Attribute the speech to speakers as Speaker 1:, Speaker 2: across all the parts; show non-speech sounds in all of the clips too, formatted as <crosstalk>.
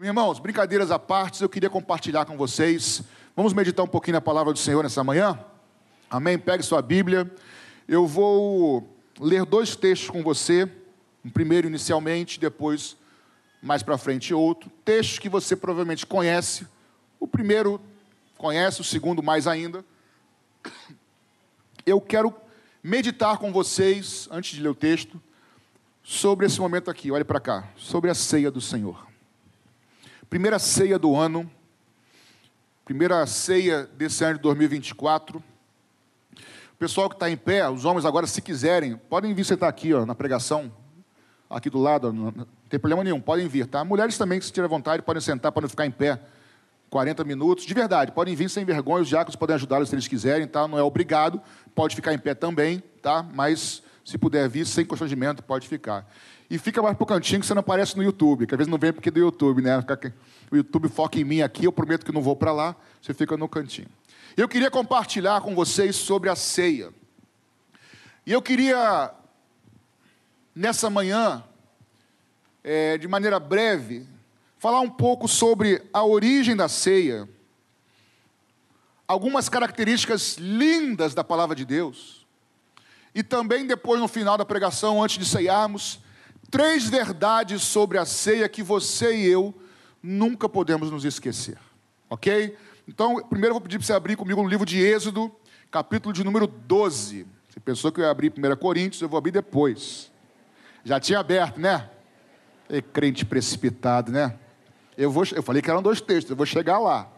Speaker 1: Irmãos, brincadeiras à parte, eu queria compartilhar com vocês. Vamos meditar um pouquinho na palavra do Senhor nessa manhã? Amém? Pegue sua Bíblia. Eu vou ler dois textos com você. Um primeiro inicialmente, depois mais para frente outro. Textos que você provavelmente conhece. O primeiro conhece, o segundo mais ainda. Eu quero meditar com vocês, antes de ler o texto, sobre esse momento aqui. Olhe para cá, sobre a ceia do Senhor. Primeira ceia do ano, primeira ceia desse ano de 2024. O pessoal que está em pé, os homens agora, se quiserem, podem vir sentar aqui ó, na pregação, aqui do lado, não tem problema nenhum, podem vir, tá? Mulheres também, se tiverem vontade, podem sentar para não ficar em pé 40 minutos. De verdade, podem vir sem vergonha, os diáconos podem ajudá-los se eles quiserem, tá? Não é obrigado, pode ficar em pé também, tá? Mas se puder vir sem constrangimento, pode ficar. E fica mais pro cantinho que você não aparece no YouTube, que às vezes não vem porque é do YouTube, né? O YouTube foca em mim aqui, eu prometo que não vou para lá, você fica no cantinho. Eu queria compartilhar com vocês sobre a ceia. E eu queria, nessa manhã, é, de maneira breve, falar um pouco sobre a origem da ceia, algumas características lindas da palavra de Deus, e também depois, no final da pregação, antes de ceiarmos, três verdades sobre a ceia que você e eu nunca podemos nos esquecer. Ok? Então, primeiro eu vou pedir para você abrir comigo no livro de Êxodo, capítulo de número 12. Você pensou que eu ia abrir 1 Coríntios, eu vou abrir depois. Já tinha aberto, né? E crente precipitado, né? Eu, vou, eu falei que eram dois textos, eu vou chegar lá.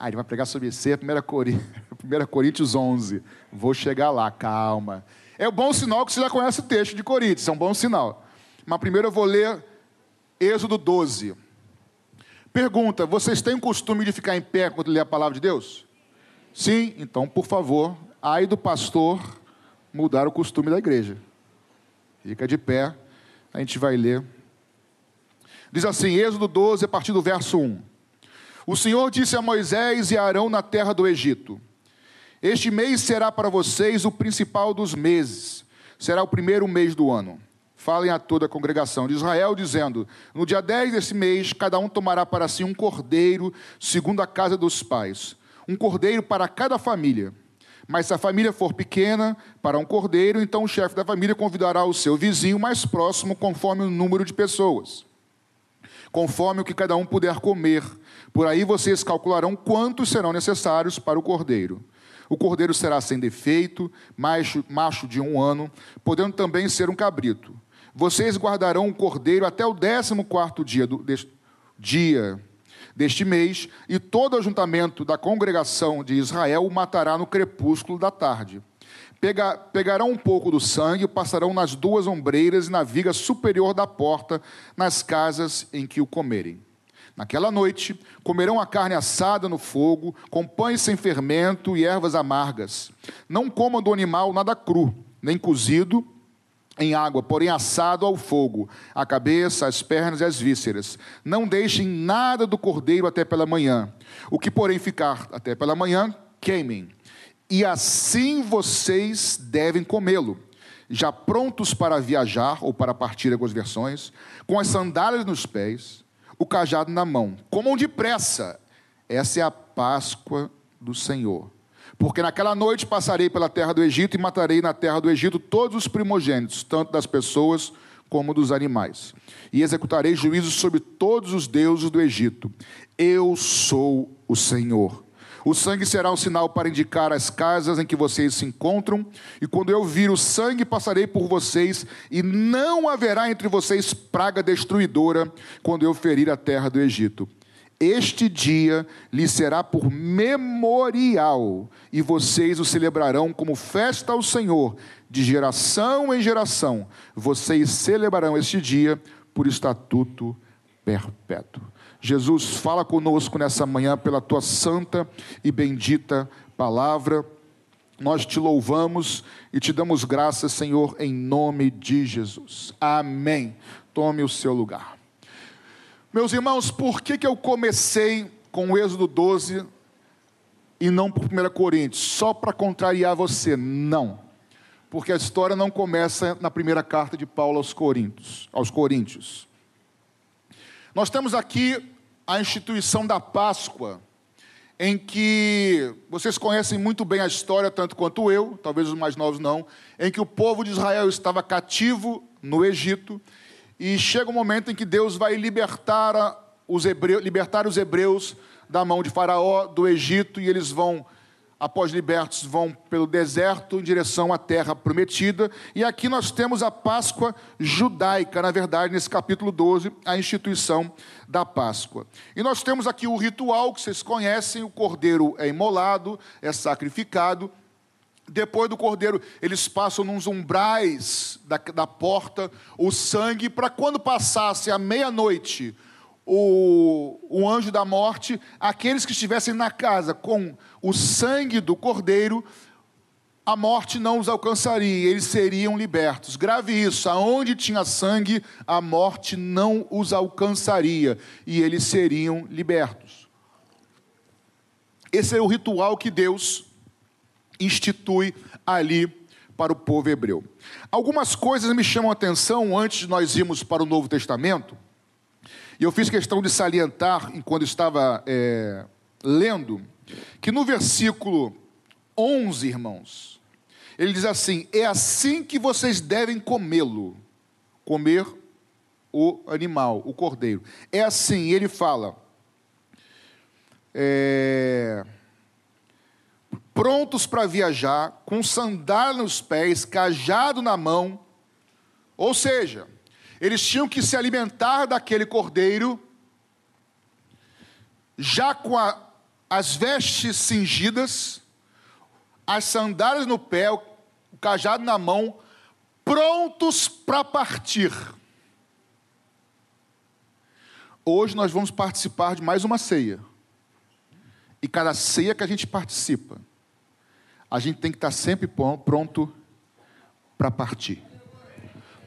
Speaker 1: Ah, ele vai pregar sobre ceia, 1 <laughs> Coríntios, 1 Coríntios 11. Vou chegar lá, calma. É um bom sinal que você já conhece o texto de Coríntios, é um bom sinal. Mas primeiro eu vou ler Êxodo 12. Pergunta: vocês têm o costume de ficar em pé quando lê a palavra de Deus? Sim? Então, por favor, ai do pastor mudar o costume da igreja. Fica de pé, a gente vai ler. Diz assim, Êxodo 12, a partir do verso 1. O Senhor disse a Moisés e a Arão na terra do Egito: Este mês será para vocês o principal dos meses, será o primeiro mês do ano falem a toda a congregação de Israel, dizendo: No dia 10 desse mês, cada um tomará para si um cordeiro, segundo a casa dos pais, um cordeiro para cada família. Mas se a família for pequena, para um cordeiro, então o chefe da família convidará o seu vizinho mais próximo, conforme o número de pessoas, conforme o que cada um puder comer. Por aí vocês calcularão quantos serão necessários para o cordeiro. O cordeiro será sem defeito, macho, macho de um ano, podendo também ser um cabrito. Vocês guardarão o cordeiro até o décimo quarto dia, do, deste, dia deste mês, e todo o ajuntamento da congregação de Israel o matará no crepúsculo da tarde. Pega, pegarão um pouco do sangue e passarão nas duas ombreiras e na viga superior da porta, nas casas em que o comerem. Naquela noite, comerão a carne assada no fogo, com pães sem fermento e ervas amargas. Não comam do animal nada cru, nem cozido, em água, porém assado ao fogo, a cabeça, as pernas e as vísceras. Não deixem nada do cordeiro até pela manhã. O que, porém, ficar até pela manhã, queimem. E assim vocês devem comê-lo, já prontos para viajar ou para partir algumas versões, com as sandálias nos pés, o cajado na mão. Comam depressa. Essa é a Páscoa do Senhor. Porque naquela noite passarei pela terra do Egito e matarei na terra do Egito todos os primogênitos, tanto das pessoas como dos animais. E executarei juízos sobre todos os deuses do Egito. Eu sou o Senhor. O sangue será um sinal para indicar as casas em que vocês se encontram, e quando eu vir o sangue, passarei por vocês, e não haverá entre vocês praga destruidora quando eu ferir a terra do Egito. Este dia lhe será por memorial, e vocês o celebrarão como festa ao Senhor, de geração em geração. Vocês celebrarão este dia por estatuto perpétuo. Jesus, fala conosco nessa manhã pela tua santa e bendita palavra. Nós te louvamos e te damos graças, Senhor, em nome de Jesus. Amém. Tome o seu lugar. Meus irmãos, por que, que eu comecei com o Êxodo 12 e não por 1 Coríntios? Só para contrariar você? Não. Porque a história não começa na primeira carta de Paulo aos Coríntios. Aos Coríntios. Nós temos aqui a instituição da Páscoa, em que vocês conhecem muito bem a história, tanto quanto eu, talvez os mais novos não, em que o povo de Israel estava cativo no Egito, e chega um momento em que Deus vai libertar os hebreus, libertar os hebreus da mão de Faraó, do Egito, e eles vão após libertos, vão pelo deserto em direção à terra prometida. E aqui nós temos a Páscoa judaica, na verdade, nesse capítulo 12, a instituição da Páscoa. E nós temos aqui o ritual que vocês conhecem: o cordeiro é imolado, é sacrificado. Depois do cordeiro, eles passam nos umbrais da, da porta o sangue, para quando passasse a meia-noite, o, o anjo da morte, aqueles que estivessem na casa com o sangue do cordeiro, a morte não os alcançaria, eles seriam libertos. Grave isso: aonde tinha sangue, a morte não os alcançaria e eles seriam libertos. Esse é o ritual que Deus institui ali para o povo hebreu. Algumas coisas me chamam a atenção antes de nós irmos para o Novo Testamento. E eu fiz questão de salientar, enquanto estava é, lendo, que no versículo 11, irmãos, ele diz assim: É assim que vocês devem comê-lo, comer o animal, o cordeiro. É assim, ele fala. É, prontos para viajar, com sandália nos pés, cajado na mão, ou seja, eles tinham que se alimentar daquele cordeiro, já com a, as vestes cingidas, as sandálias no pé, o cajado na mão, prontos para partir. Hoje nós vamos participar de mais uma ceia. E cada ceia que a gente participa, a gente tem que estar sempre pronto para partir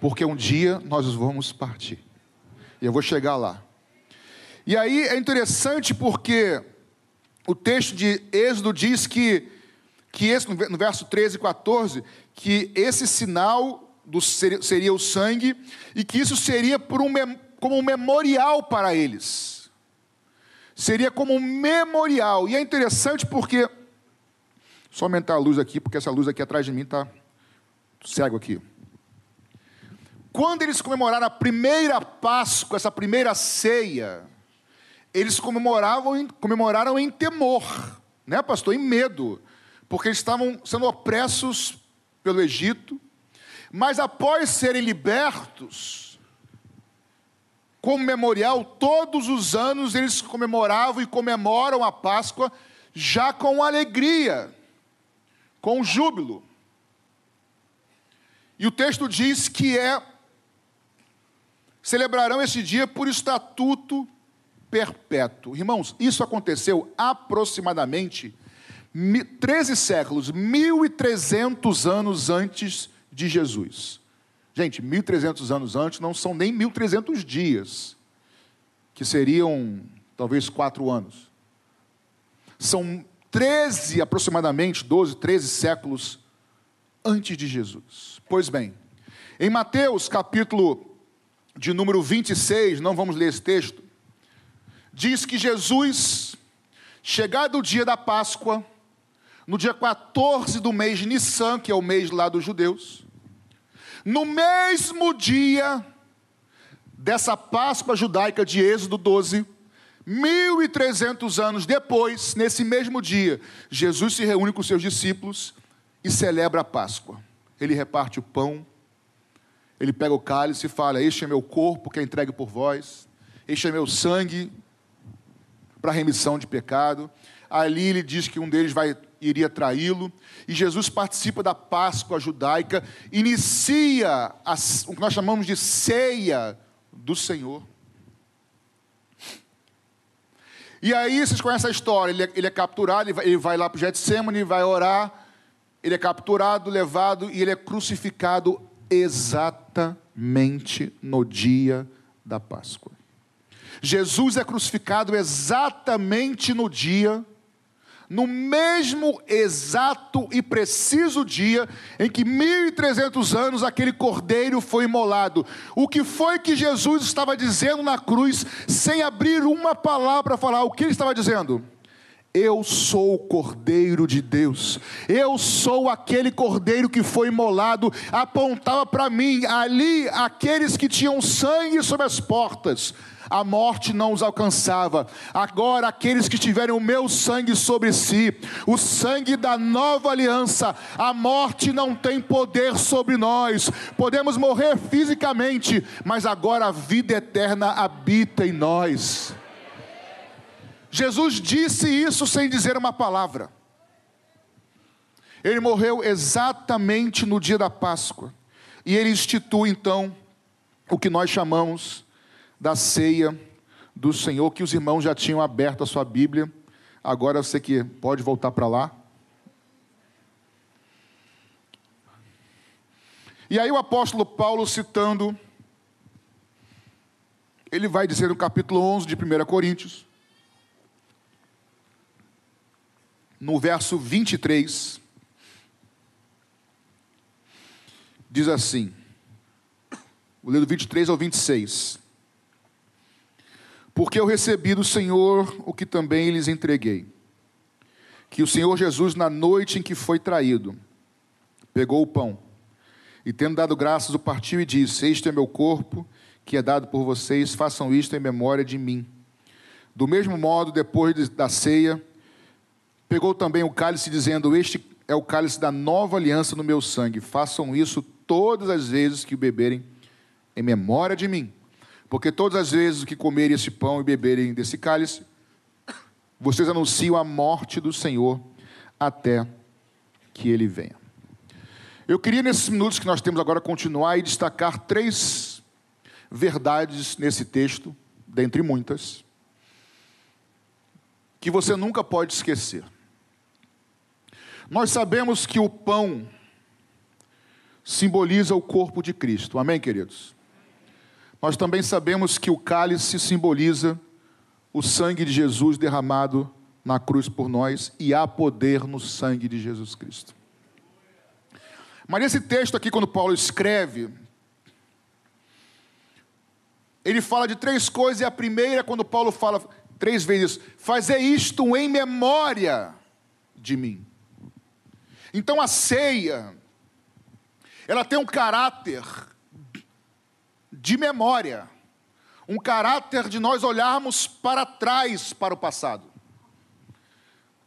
Speaker 1: porque um dia nós vamos partir. E eu vou chegar lá. E aí é interessante porque o texto de Êxodo diz que, que esse, no verso 13 e 14, que esse sinal do, seria, o sangue e que isso seria por um, como um memorial para eles. Seria como um memorial. E é interessante porque. Só aumentar a luz aqui, porque essa luz aqui atrás de mim está cego aqui. Quando eles comemoraram a primeira Páscoa, essa primeira ceia, eles comemoravam, comemoraram em temor, né, pastor? Em medo, porque eles estavam sendo opressos pelo Egito, mas após serem libertos, como memorial, todos os anos eles comemoravam e comemoram a Páscoa já com alegria, com júbilo. E o texto diz que é celebrarão esse dia por estatuto perpétuo. Irmãos, isso aconteceu aproximadamente 13 séculos, 1.300 anos antes de Jesus. Gente, 1.300 anos antes não são nem 1.300 dias, que seriam talvez quatro anos. São 13, aproximadamente, 12, 13 séculos antes de Jesus. Pois bem, em Mateus capítulo de número 26, não vamos ler esse texto, diz que Jesus, chegado o dia da Páscoa, no dia 14 do mês de Nissan, que é o mês lá dos judeus, no mesmo dia dessa Páscoa judaica de Êxodo 12, 1300 anos depois, nesse mesmo dia, Jesus se reúne com seus discípulos e celebra a Páscoa. Ele reparte o pão, ele pega o cálice e fala: Este é meu corpo que é entregue por vós, este é meu sangue para remissão de pecado. Ali ele diz que um deles vai, iria traí-lo. E Jesus participa da Páscoa judaica, inicia a, o que nós chamamos de ceia do Senhor. E aí vocês conhecem a história: ele é, ele é capturado, ele vai, ele vai lá para o Getsemane, vai orar. Ele é capturado, levado e ele é crucificado exatamente no dia da Páscoa. Jesus é crucificado exatamente no dia no mesmo exato e preciso dia em que 1300 anos aquele cordeiro foi imolado. O que foi que Jesus estava dizendo na cruz, sem abrir uma palavra para falar? O que ele estava dizendo? Eu sou o Cordeiro de Deus, eu sou aquele Cordeiro que foi imolado, apontava para mim, ali, aqueles que tinham sangue sobre as portas, a morte não os alcançava. Agora, aqueles que tiverem o meu sangue sobre si, o sangue da nova aliança, a morte não tem poder sobre nós. Podemos morrer fisicamente, mas agora a vida eterna habita em nós. Jesus disse isso sem dizer uma palavra. Ele morreu exatamente no dia da Páscoa. E ele institui então o que nós chamamos da ceia do Senhor, que os irmãos já tinham aberto a sua Bíblia. Agora você que pode voltar para lá. E aí o apóstolo Paulo citando, ele vai dizer no capítulo 11 de 1 Coríntios, no verso 23, diz assim, vou ler do 23 ao 26. Porque eu recebi do Senhor o que também lhes entreguei. Que o Senhor Jesus, na noite em que foi traído, pegou o pão e, tendo dado graças, o partiu e disse: Este é meu corpo, que é dado por vocês, façam isto em memória de mim. Do mesmo modo, depois da ceia, pegou também o cálice, dizendo: Este é o cálice da nova aliança no meu sangue. Façam isso todas as vezes que o beberem em memória de mim. Porque todas as vezes que comerem esse pão e beberem desse cálice, vocês anunciam a morte do Senhor até que ele venha. Eu queria, nesses minutos que nós temos agora, continuar e destacar três verdades nesse texto, dentre muitas, que você nunca pode esquecer. Nós sabemos que o pão simboliza o corpo de Cristo, amém, queridos? Nós também sabemos que o cálice simboliza o sangue de Jesus derramado na cruz por nós e há poder no sangue de Jesus Cristo. Mas nesse texto aqui, quando Paulo escreve, ele fala de três coisas, e a primeira, quando Paulo fala três vezes, fazer isto em memória de mim. Então a ceia, ela tem um caráter de memória, um caráter de nós olharmos para trás para o passado.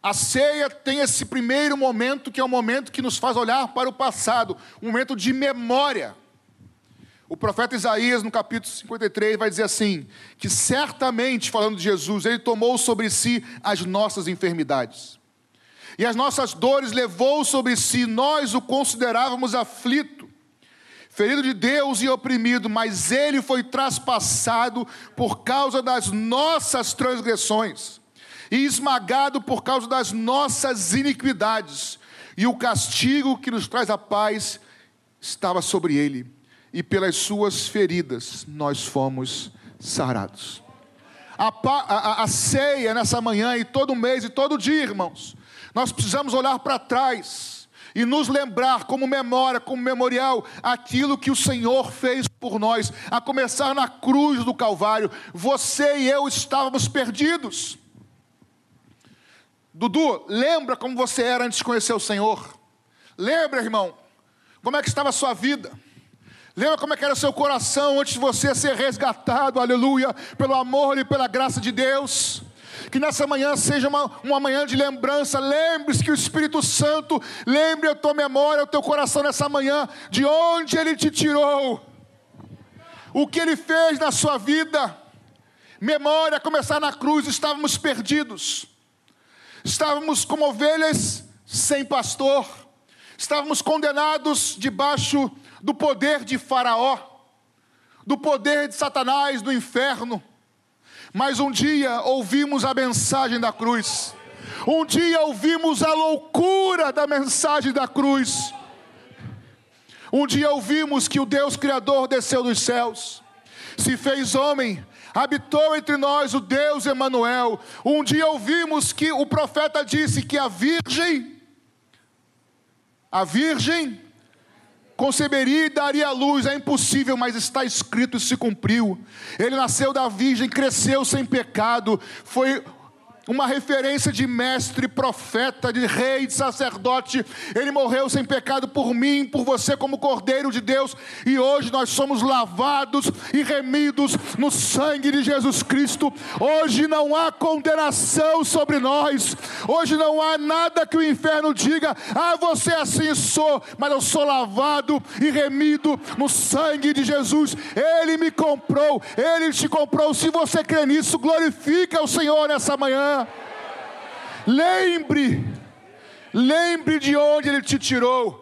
Speaker 1: A ceia tem esse primeiro momento, que é o momento que nos faz olhar para o passado, um momento de memória. O profeta Isaías, no capítulo 53, vai dizer assim: que certamente, falando de Jesus, ele tomou sobre si as nossas enfermidades, e as nossas dores levou sobre si, nós o considerávamos aflito ferido de Deus e oprimido, mas ele foi traspassado por causa das nossas transgressões e esmagado por causa das nossas iniquidades. E o castigo que nos traz a paz estava sobre ele, e pelas suas feridas nós fomos sarados. A, a, a ceia nessa manhã e todo mês e todo dia, irmãos, nós precisamos olhar para trás e nos lembrar como memória, como memorial, aquilo que o Senhor fez por nós, a começar na cruz do Calvário. Você e eu estávamos perdidos. Dudu, lembra como você era antes de conhecer o Senhor? Lembra, irmão, como é que estava a sua vida? Lembra como é que era o seu coração antes de você ser resgatado, aleluia, pelo amor e pela graça de Deus? Que nessa manhã seja uma, uma manhã de lembrança. Lembre-se que o Espírito Santo lembre a tua memória, o teu coração nessa manhã, de onde Ele te tirou, o que Ele fez na sua vida. Memória, começar na cruz, estávamos perdidos, estávamos como ovelhas sem pastor, estávamos condenados debaixo do poder de Faraó, do poder de Satanás, do inferno mas um dia ouvimos a mensagem da cruz. Um dia ouvimos a loucura da mensagem da cruz. Um dia ouvimos que o Deus Criador desceu dos céus, se fez homem, habitou entre nós o Deus Emanuel. Um dia ouvimos que o profeta disse que a virgem, a virgem conceberia e daria luz, é impossível, mas está escrito e se cumpriu. Ele nasceu da virgem, cresceu sem pecado, foi uma referência de mestre, profeta, de rei, de sacerdote. Ele morreu sem pecado por mim, por você, como Cordeiro de Deus, e hoje nós somos lavados e remidos no sangue de Jesus Cristo. Hoje não há condenação sobre nós, hoje não há nada que o inferno diga, ah, você assim sou, mas eu sou lavado e remido no sangue de Jesus. Ele me comprou, ele te comprou. Se você crê nisso, glorifica o Senhor nessa manhã. Lembre, lembre de onde Ele te tirou.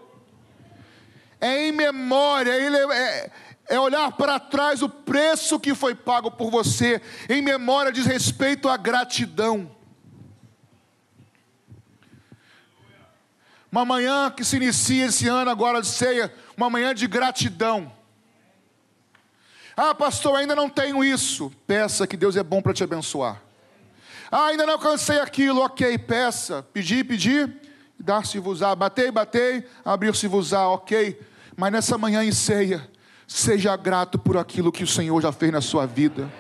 Speaker 1: É em memória, é, é olhar para trás o preço que foi pago por você. Em memória diz respeito à gratidão. Uma manhã que se inicia esse ano agora de ceia, uma manhã de gratidão. Ah, pastor, ainda não tenho isso. Peça que Deus é bom para te abençoar. Ah, ainda não alcancei aquilo, ok, peça. Pedir, pedir, dar-se-vos-á. Batei, batei, abrir-se-vos-á, ok. Mas nessa manhã em ceia, seja grato por aquilo que o Senhor já fez na sua vida.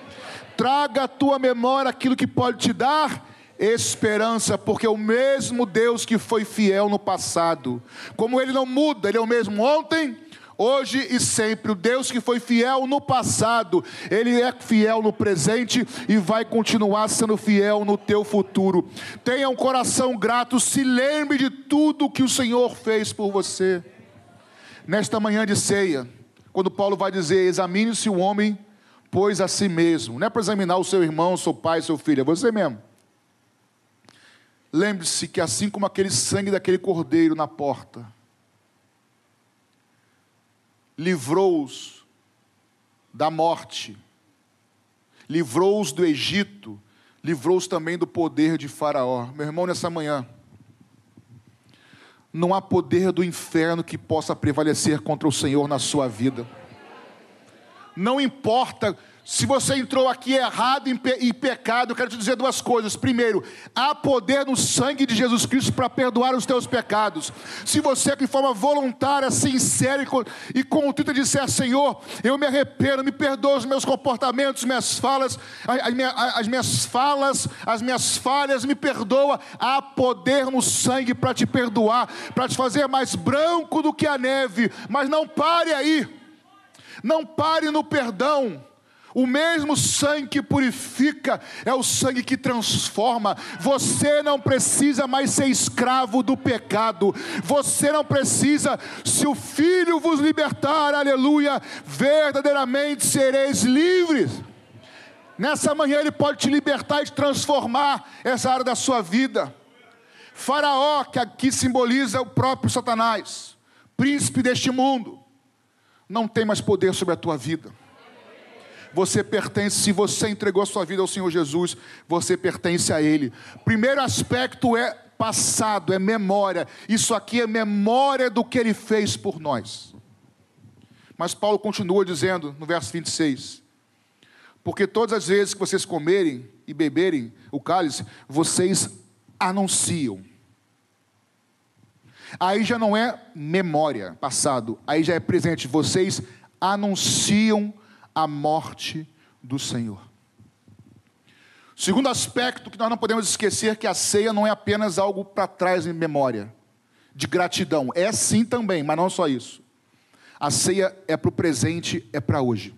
Speaker 1: Traga à tua memória aquilo que pode te dar esperança, porque o mesmo Deus que foi fiel no passado, como ele não muda, ele é o mesmo ontem, hoje e sempre. O Deus que foi fiel no passado, Ele é fiel no presente e vai continuar sendo fiel no teu futuro. Tenha um coração grato, se lembre de tudo que o Senhor fez por você. Nesta manhã de ceia, quando Paulo vai dizer: examine-se o homem, pois a si mesmo. Não é para examinar o seu irmão, seu pai, seu filho, é você mesmo. Lembre-se que assim como aquele sangue daquele cordeiro na porta, livrou-os da morte, livrou-os do Egito, livrou-os também do poder de Faraó. Meu irmão, nessa manhã, não há poder do inferno que possa prevalecer contra o Senhor na sua vida. Não importa se você entrou aqui errado em, pecado, eu quero te dizer duas coisas. Primeiro, há poder no sangue de Jesus Cristo para perdoar os teus pecados. Se você, de forma voluntária, sincera e, e contrita, disser: Senhor, eu me arrependo, me perdoa os meus comportamentos, minhas falas, as minhas falas, as minhas falhas, me perdoa. Há poder no sangue para te perdoar, para te fazer mais branco do que a neve. Mas não pare aí, não pare no perdão o mesmo sangue que purifica é o sangue que transforma. Você não precisa mais ser escravo do pecado. Você não precisa, se o Filho vos libertar, aleluia, verdadeiramente sereis livres. Nessa manhã Ele pode te libertar e transformar essa área da sua vida. Faraó, que aqui simboliza o próprio Satanás, príncipe deste mundo, não tem mais poder sobre a tua vida. Você pertence, se você entregou a sua vida ao Senhor Jesus, você pertence a Ele. Primeiro aspecto é passado, é memória. Isso aqui é memória do que Ele fez por nós. Mas Paulo continua dizendo no verso 26: Porque todas as vezes que vocês comerem e beberem o cálice, vocês anunciam. Aí já não é memória, passado, aí já é presente. Vocês anunciam a morte do Senhor. Segundo aspecto que nós não podemos esquecer que a ceia não é apenas algo para trás em memória, de gratidão. É sim também, mas não só isso. A ceia é para o presente, é para hoje.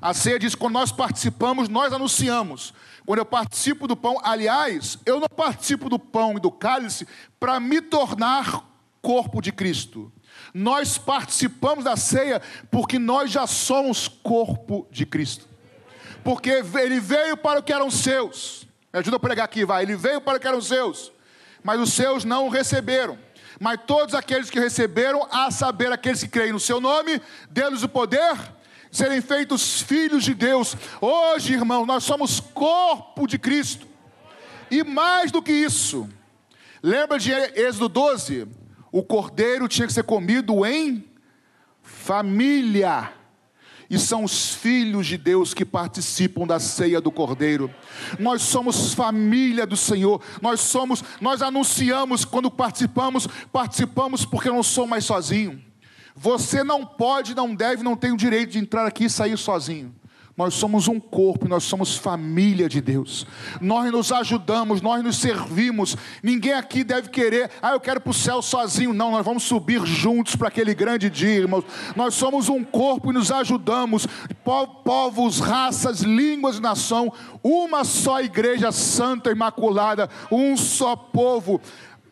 Speaker 1: A ceia diz: quando nós participamos, nós anunciamos. Quando eu participo do pão, aliás, eu não participo do pão e do cálice para me tornar corpo de Cristo. Nós participamos da ceia porque nós já somos corpo de Cristo. Porque ele veio para o que eram seus. Me ajuda a pregar aqui, vai. Ele veio para o que eram seus, mas os seus não o receberam. Mas todos aqueles que receberam, a saber, aqueles que creem no seu nome, deles o poder de serem feitos filhos de Deus. Hoje, irmão, nós somos corpo de Cristo. E mais do que isso, lembra de Êxodo 12? o cordeiro tinha que ser comido em família. e são os filhos de Deus que participam da ceia do Cordeiro. Nós somos família do Senhor. Nós somos, nós anunciamos quando participamos, participamos porque eu não sou mais sozinho. Você não pode, não deve, não tem o direito de entrar aqui e sair sozinho. Nós somos um corpo, nós somos família de Deus. Nós nos ajudamos, nós nos servimos. Ninguém aqui deve querer, ah, eu quero para o céu sozinho. Não, nós vamos subir juntos para aquele grande dia, irmãos. Nós somos um corpo e nos ajudamos. Povos, raças, línguas, nação, uma só igreja santa, imaculada, um só povo.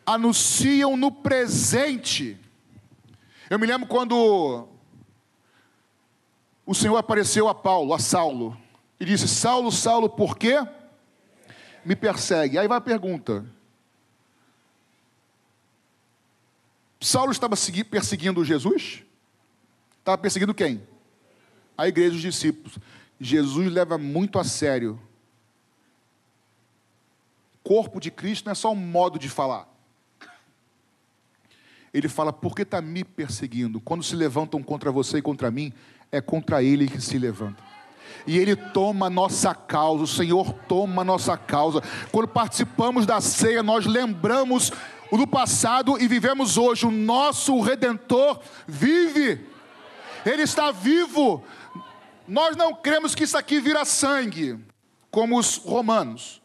Speaker 1: Anunciam no presente. Eu me lembro quando o Senhor apareceu a Paulo, a Saulo, e disse: Saulo, Saulo, por que me persegue? Aí vai a pergunta: Saulo estava perseguindo Jesus? Estava perseguindo quem? A igreja dos discípulos. Jesus leva muito a sério. Corpo de Cristo não é só um modo de falar. Ele fala, por que está me perseguindo? Quando se levantam contra você e contra mim, é contra ele que se levanta. E ele toma nossa causa, o Senhor toma nossa causa. Quando participamos da ceia, nós lembramos o do passado e vivemos hoje. O nosso redentor vive, ele está vivo. Nós não cremos que isso aqui vira sangue, como os romanos.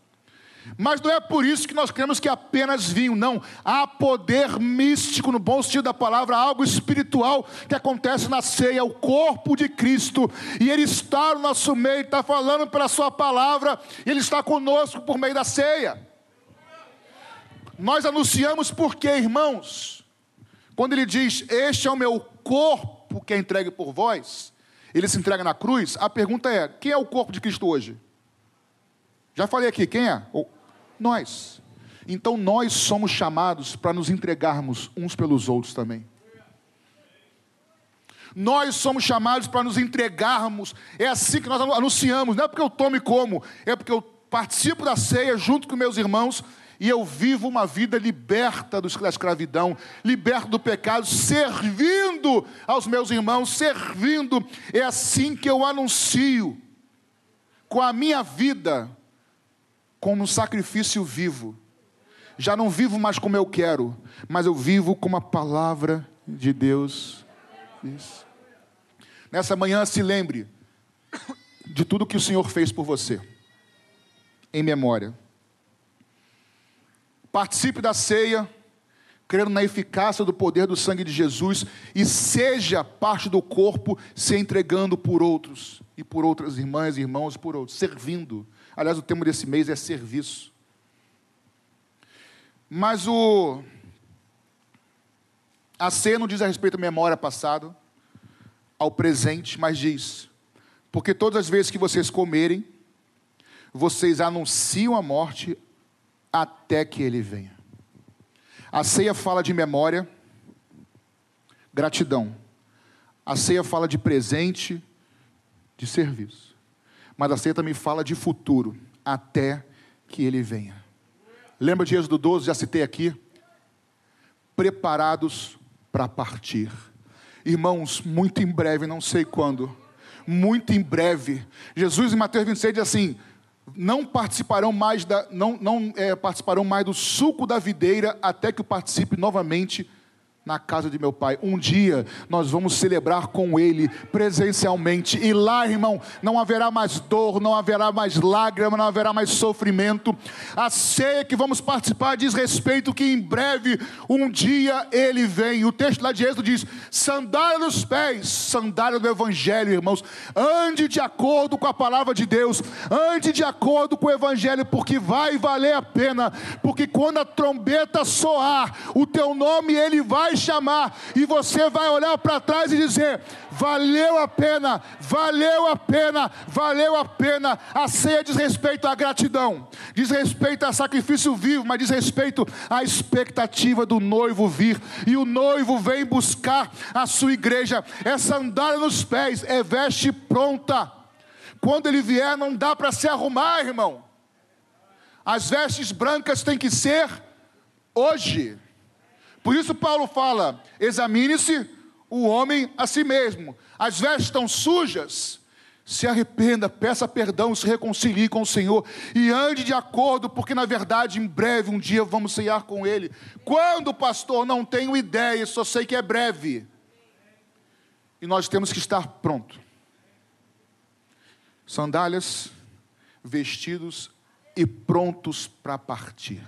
Speaker 1: Mas não é por isso que nós cremos que é apenas vinho, não. Há poder místico, no bom sentido da palavra, algo espiritual que acontece na ceia, o corpo de Cristo. E Ele está no nosso meio, está falando pela Sua palavra, e Ele está conosco por meio da ceia. Nós anunciamos porque, irmãos, quando Ele diz: Este é o meu corpo que é entregue por vós, Ele se entrega na cruz. A pergunta é: quem é o corpo de Cristo hoje? Já falei aqui, quem é? Nós. Então nós somos chamados para nos entregarmos uns pelos outros também. Nós somos chamados para nos entregarmos. É assim que nós anunciamos. Não é porque eu tomo e como, é porque eu participo da ceia junto com meus irmãos e eu vivo uma vida liberta da escravidão, liberta do pecado, servindo aos meus irmãos, servindo. É assim que eu anuncio com a minha vida como um sacrifício vivo. Já não vivo mais como eu quero, mas eu vivo como a palavra de Deus diz. Nessa manhã, se lembre de tudo que o Senhor fez por você, em memória. Participe da ceia, crendo na eficácia do poder do sangue de Jesus e seja parte do corpo se entregando por outros e por outras irmãs, irmãos, por outros, servindo Aliás, o tema desse mês é serviço. Mas o não diz a respeito à memória passada, ao presente, mas diz: porque todas as vezes que vocês comerem, vocês anunciam a morte até que ele venha. A ceia fala de memória, gratidão. A ceia fala de presente, de serviço. Mas a ceia também fala de futuro, até que ele venha. Lembra de Êxodo 12, já citei aqui? Preparados para partir. Irmãos, muito em breve, não sei quando, muito em breve. Jesus em Mateus 26 diz assim: não participarão mais da, não, não é, participarão mais do suco da videira até que participe novamente na casa de meu pai. Um dia nós vamos celebrar com ele presencialmente. E lá, irmão, não haverá mais dor, não haverá mais lágrima, não haverá mais sofrimento. A ceia que vamos participar diz respeito que em breve, um dia ele vem. O texto lá de Êxodo diz: sandália nos pés, sandália do evangelho, irmãos. Ande de acordo com a palavra de Deus, ande de acordo com o evangelho, porque vai valer a pena. Porque quando a trombeta soar, o teu nome ele vai vai chamar e você vai olhar para trás e dizer: valeu a pena, valeu a pena, valeu a pena. A ceia diz respeito à gratidão, diz respeito a sacrifício vivo, mas diz respeito à expectativa do noivo vir. E o noivo vem buscar a sua igreja, é sandália nos pés, é veste pronta. Quando ele vier, não dá para se arrumar, irmão. As vestes brancas têm que ser hoje. Por isso Paulo fala: examine-se o homem a si mesmo. As vestes estão sujas. Se arrependa, peça perdão, se reconcilie com o Senhor e ande de acordo, porque na verdade em breve um dia vamos ceiar com Ele. Quando, pastor, não tenho ideia, só sei que é breve. E nós temos que estar pronto. Sandálias, vestidos e prontos para partir.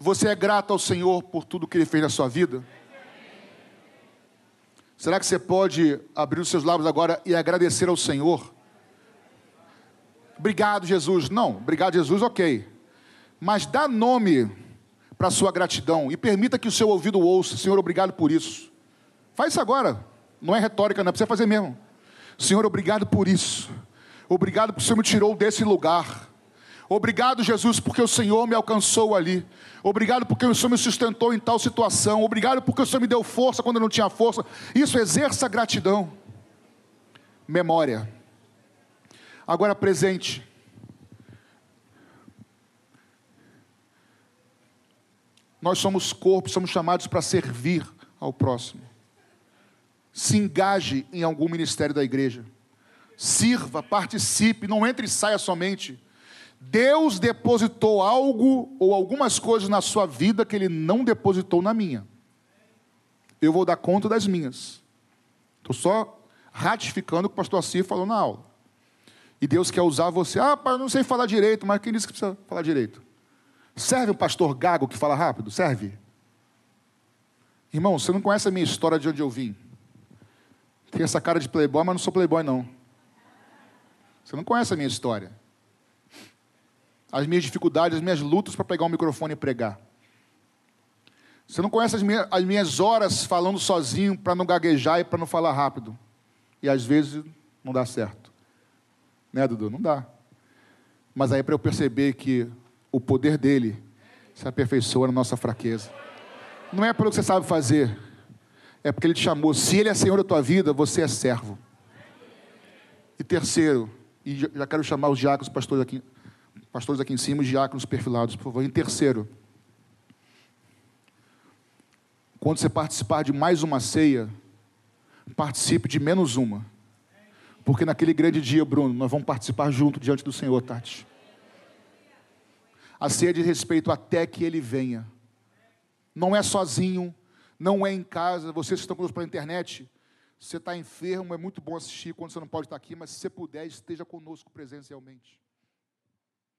Speaker 1: Você é grato ao Senhor por tudo que Ele fez na sua vida? Será que você pode abrir os seus lábios agora e agradecer ao Senhor? Obrigado, Jesus. Não, obrigado, Jesus, ok. Mas dá nome para a sua gratidão e permita que o seu ouvido ouça. Senhor, obrigado por isso. Faz isso agora. Não é retórica, não é você fazer mesmo. Senhor, obrigado por isso. Obrigado porque o Senhor me tirou desse lugar. Obrigado, Jesus, porque o Senhor me alcançou ali. Obrigado porque o Senhor me sustentou em tal situação. Obrigado porque o Senhor me deu força quando eu não tinha força. Isso exerça gratidão. Memória. Agora, presente. Nós somos corpo, somos chamados para servir ao próximo. Se engaje em algum ministério da igreja. Sirva, participe, não entre e saia somente. Deus depositou algo ou algumas coisas na sua vida que Ele não depositou na minha. Eu vou dar conta das minhas. Estou só ratificando o que o pastor Assi falou na aula. E Deus quer usar você. Ah, pai, eu não sei falar direito, mas quem disse que precisa falar direito? Serve um pastor gago que fala rápido? Serve? Irmão, você não conhece a minha história de onde eu vim. Tem essa cara de playboy, mas não sou playboy, não. Você não conhece a minha história as minhas dificuldades, as minhas lutas para pegar um microfone e pregar. Você não conhece as minhas, as minhas horas falando sozinho para não gaguejar e para não falar rápido. E às vezes não dá certo. Né, Dudu? Não dá. Mas aí é para eu perceber que o poder dele se aperfeiçoa na nossa fraqueza. Não é pelo que você sabe fazer, é porque ele te chamou. Se ele é Senhor da tua vida, você é servo. E terceiro, e já quero chamar os diáconos, pastores aqui, pastores aqui em cima, os diáconos perfilados, por favor. Em terceiro, quando você participar de mais uma ceia, participe de menos uma. Porque naquele grande dia, Bruno, nós vamos participar junto diante do Senhor, Tati. A ceia de respeito até que Ele venha. Não é sozinho, não é em casa. Vocês que estão conosco pela internet, você está enfermo, é muito bom assistir quando você não pode estar aqui, mas se você puder, esteja conosco presencialmente.